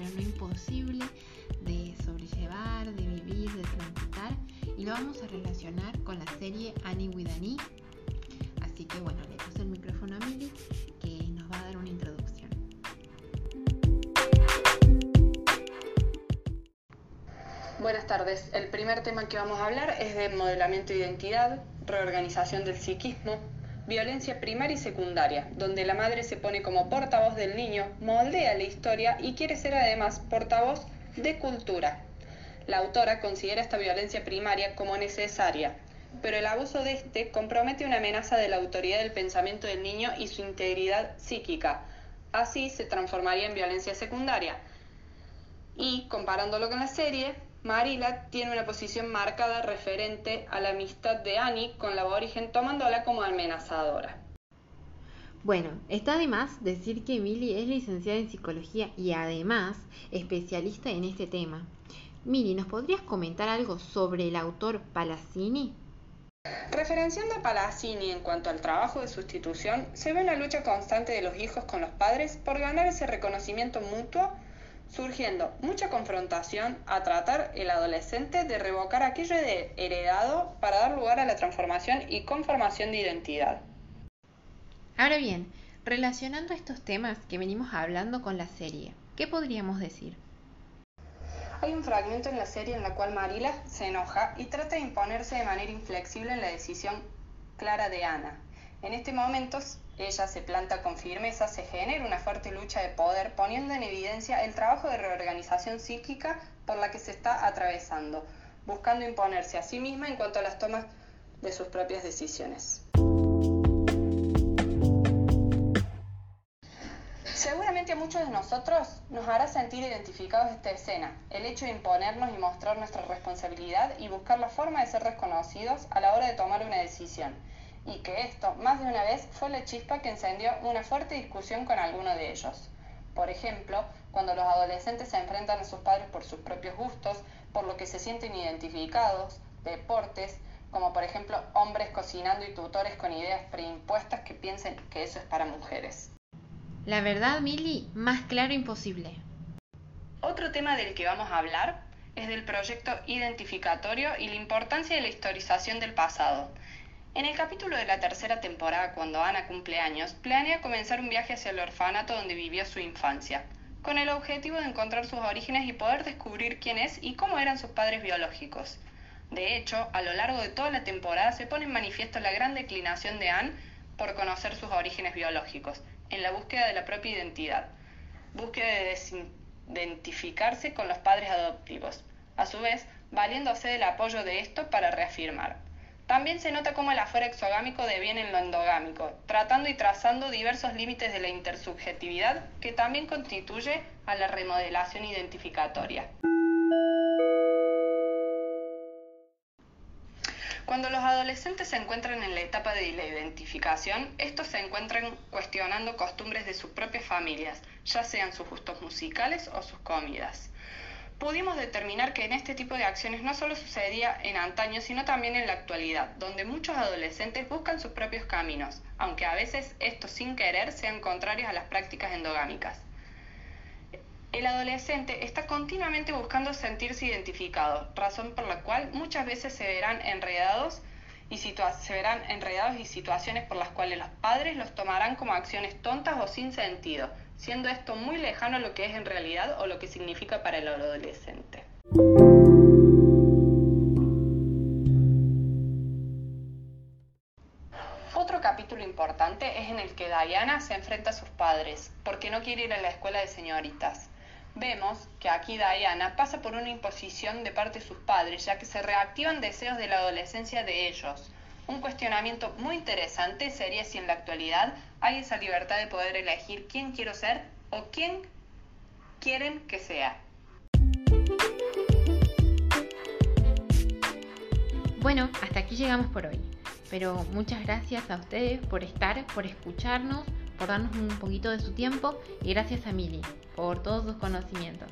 pero no imposible de sobrellevar, de vivir, de transitar. Y lo vamos a relacionar con la serie Annie with Annie. Así que bueno, le puse el micrófono a Mili que nos va a dar una introducción. Buenas tardes. El primer tema que vamos a hablar es de modelamiento de identidad, reorganización del psiquismo, violencia primaria y secundaria, donde la madre se pone como portavoz del niño, moldea la historia y quiere ser además portavoz de cultura. La autora considera esta violencia primaria como necesaria, pero el abuso de este compromete una amenaza de la autoridad del pensamiento del niño y su integridad psíquica. Así se transformaría en violencia secundaria. Y comparándolo con la serie, Marila tiene una posición marcada referente a la amistad de Annie con la aborigen tomándola como amenazadora. Bueno, está de más decir que Mili es licenciada en psicología y además especialista en este tema. Mili, ¿nos podrías comentar algo sobre el autor Palazzini? Referenciando a Palazzini en cuanto al trabajo de sustitución, se ve una lucha constante de los hijos con los padres por ganar ese reconocimiento mutuo surgiendo mucha confrontación a tratar el adolescente de revocar aquello de heredado para dar lugar a la transformación y conformación de identidad. Ahora bien, relacionando estos temas que venimos hablando con la serie, ¿qué podríamos decir? Hay un fragmento en la serie en la cual Marila se enoja y trata de imponerse de manera inflexible en la decisión clara de Ana. En este momento ella se planta con firmeza, se genera una fuerte lucha de poder, poniendo en evidencia el trabajo de reorganización psíquica por la que se está atravesando, buscando imponerse a sí misma en cuanto a las tomas de sus propias decisiones. Seguramente a muchos de nosotros nos hará sentir identificados esta escena, el hecho de imponernos y mostrar nuestra responsabilidad y buscar la forma de ser reconocidos a la hora de tomar una decisión y que esto, más de una vez, fue la chispa que encendió una fuerte discusión con alguno de ellos. Por ejemplo, cuando los adolescentes se enfrentan a sus padres por sus propios gustos, por lo que se sienten identificados, deportes, como por ejemplo hombres cocinando y tutores con ideas preimpuestas que piensen que eso es para mujeres. La verdad, Mili, más claro imposible. Otro tema del que vamos a hablar es del proyecto identificatorio y la importancia de la historización del pasado. En el capítulo de la tercera temporada, cuando Ana cumple años, planea comenzar un viaje hacia el orfanato donde vivió su infancia, con el objetivo de encontrar sus orígenes y poder descubrir quién es y cómo eran sus padres biológicos. De hecho, a lo largo de toda la temporada se pone en manifiesto la gran declinación de Anne por conocer sus orígenes biológicos, en la búsqueda de la propia identidad, búsqueda de desidentificarse con los padres adoptivos, a su vez valiéndose del apoyo de esto para reafirmar. También se nota cómo el afuera exogámico deviene en lo endogámico, tratando y trazando diversos límites de la intersubjetividad que también constituye a la remodelación identificatoria. Cuando los adolescentes se encuentran en la etapa de la identificación, estos se encuentran cuestionando costumbres de sus propias familias, ya sean sus gustos musicales o sus comidas pudimos determinar que en este tipo de acciones no solo sucedía en antaño, sino también en la actualidad, donde muchos adolescentes buscan sus propios caminos, aunque a veces estos sin querer sean contrarios a las prácticas endogámicas. El adolescente está continuamente buscando sentirse identificado, razón por la cual muchas veces se verán enredados y se verán enredados y situaciones por las cuales los padres los tomarán como acciones tontas o sin sentido, siendo esto muy lejano a lo que es en realidad o lo que significa para el adolescente. Otro capítulo importante es en el que Diana se enfrenta a sus padres, porque no quiere ir a la escuela de señoritas. Vemos que aquí Diana pasa por una imposición de parte de sus padres, ya que se reactivan deseos de la adolescencia de ellos, un cuestionamiento muy interesante sería si en la actualidad hay esa libertad de poder elegir quién quiero ser o quién quieren que sea. Bueno, hasta aquí llegamos por hoy. Pero muchas gracias a ustedes por estar, por escucharnos, por darnos un poquito de su tiempo y gracias a Mili por todos sus conocimientos.